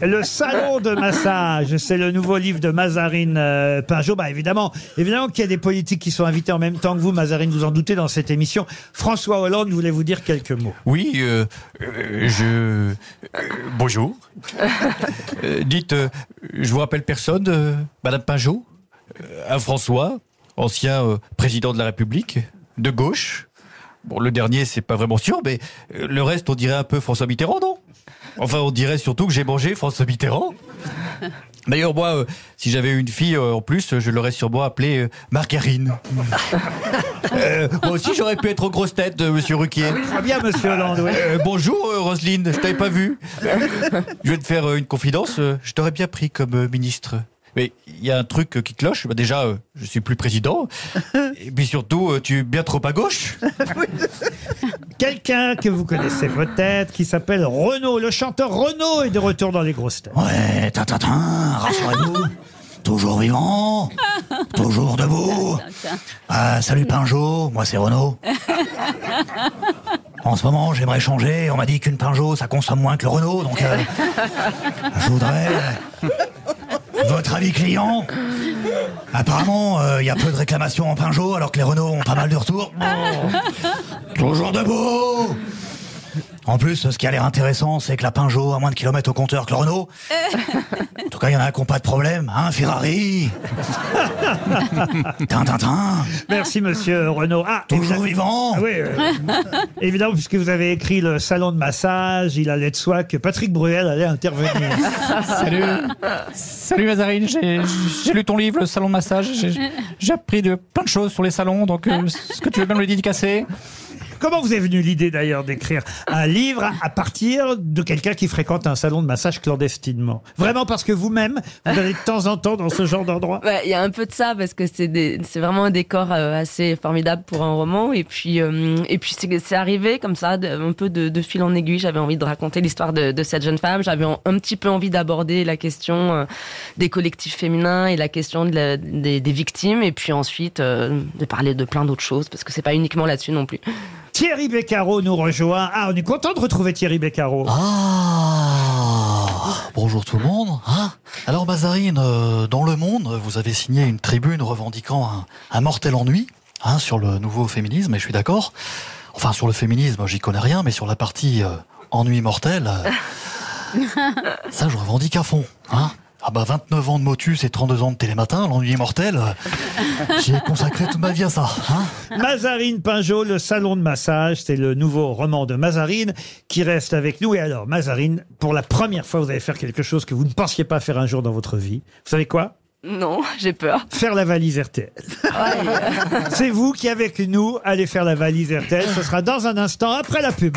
Le salon de massage, c'est le nouveau livre de Mazarine euh, Pinjot. Bah évidemment, évidemment qu'il y a des politiques qui sont invités en même temps que vous, Mazarine, vous en doutez dans cette émission. François Hollande voulait vous dire quelques mots. Oui, euh, euh, je. euh, bonjour. Dites, je vous rappelle personne, Madame Pinjot Un François, ancien président de la République, de gauche. Bon, le dernier, c'est pas vraiment sûr, mais le reste, on dirait un peu François Mitterrand, non? Enfin, on dirait surtout que j'ai mangé François Mitterrand. D'ailleurs, moi, euh, si j'avais une fille euh, en plus, je l'aurais sûrement appelée euh, Margarine. Euh, moi aussi, j'aurais pu être aux grosses têtes, euh, Monsieur Ruquier. Très bien, monsieur Hollande. oui. Euh, bonjour euh, Roselyne, je t'avais pas vu. Je vais te faire euh, une confidence, je t'aurais bien pris comme euh, ministre. Mais il y a un truc euh, qui cloche, bah, déjà euh, je suis plus président, et puis surtout euh, tu es bien trop à gauche. Quelqu'un que vous connaissez peut-être, qui s'appelle Renaud. Le chanteur Renaud est de retour dans les grosses têtes. Ouais, tatatin, rassurez-vous. toujours vivant, toujours debout. Ah, salut Pinjot, moi c'est Renaud. En ce moment, j'aimerais changer. On m'a dit qu'une Pinjot, ça consomme moins que le Renault, donc euh, je voudrais votre avis client. Apparemment, euh, il y a peu de réclamations en Pinjot, alors que les Renault ont pas mal de retours. Toujours debout. En plus, ce qui a l'air intéressant, c'est que la Pinjot a moins de kilomètres au compteur que le Renault. En tout cas, il y en a qui n'ont pas de problème, hein, Ferrari Tintintin Merci, monsieur Renaud. Ah, Toujours vivant Ah oui, euh, évidemment, puisque vous avez écrit le salon de massage, il allait de soi que Patrick Bruel allait intervenir. Salut, salut Mazarine, j'ai lu ton livre, le salon de massage. J'ai appris de plein de choses sur les salons, donc euh, est-ce que tu veux bien me le dédicacer Comment vous est venue l'idée d'ailleurs d'écrire un livre à- partir de quelqu'un qui fréquente un salon de massage clandestinement? Vraiment parce que vous-même, vous allez de temps en temps dans ce genre d'endroit? Il y a un peu de ça parce que c'est vraiment un décor euh, assez formidable pour un roman. Et puis euh, puis c'est arrivé comme ça un peu de, fil en aiguille. J'avais envie de raconter l'histoire de, cette jeune femme. J'avais un petit peu envie d'aborder la question euh, des collectifs féminins et la question des, victimes. Et puis ensuite de parler de plein d'autres choses parce que c'est pas uniquement là-dessus non plus Thierry Beccaro nous rejoint. Ah, on est content de retrouver Thierry Beccaro. Ah Bonjour tout le monde. hein. Alors Mazarine, euh, dans Le Monde, vous avez signé une tribune revendiquant un, un mortel ennui hein, sur le nouveau féminisme, et je suis d'accord. Enfin, sur le féminisme, j'y connais rien, mais sur la partie euh, ennui mortel, euh, ça je revendique à fond. Hein. Ah bah 29 ans de motus et 32 ans de télématin, l'ennui mortel, euh, j'y ai consacré toute ma vie à ça. Hein. Mazarine Pinjot, le salon de massage, c'est le nouveau roman de Mazarine qui reste avec nous. Et alors, Mazarine, pour la première fois, vous allez faire quelque chose que vous ne pensiez pas faire un jour dans votre vie. Vous savez quoi? Non j'ai peur Faire la valise RTL. c'est vous qui, avec nous, allez faire la valise RTL. Ce sera dans un instant après la pub.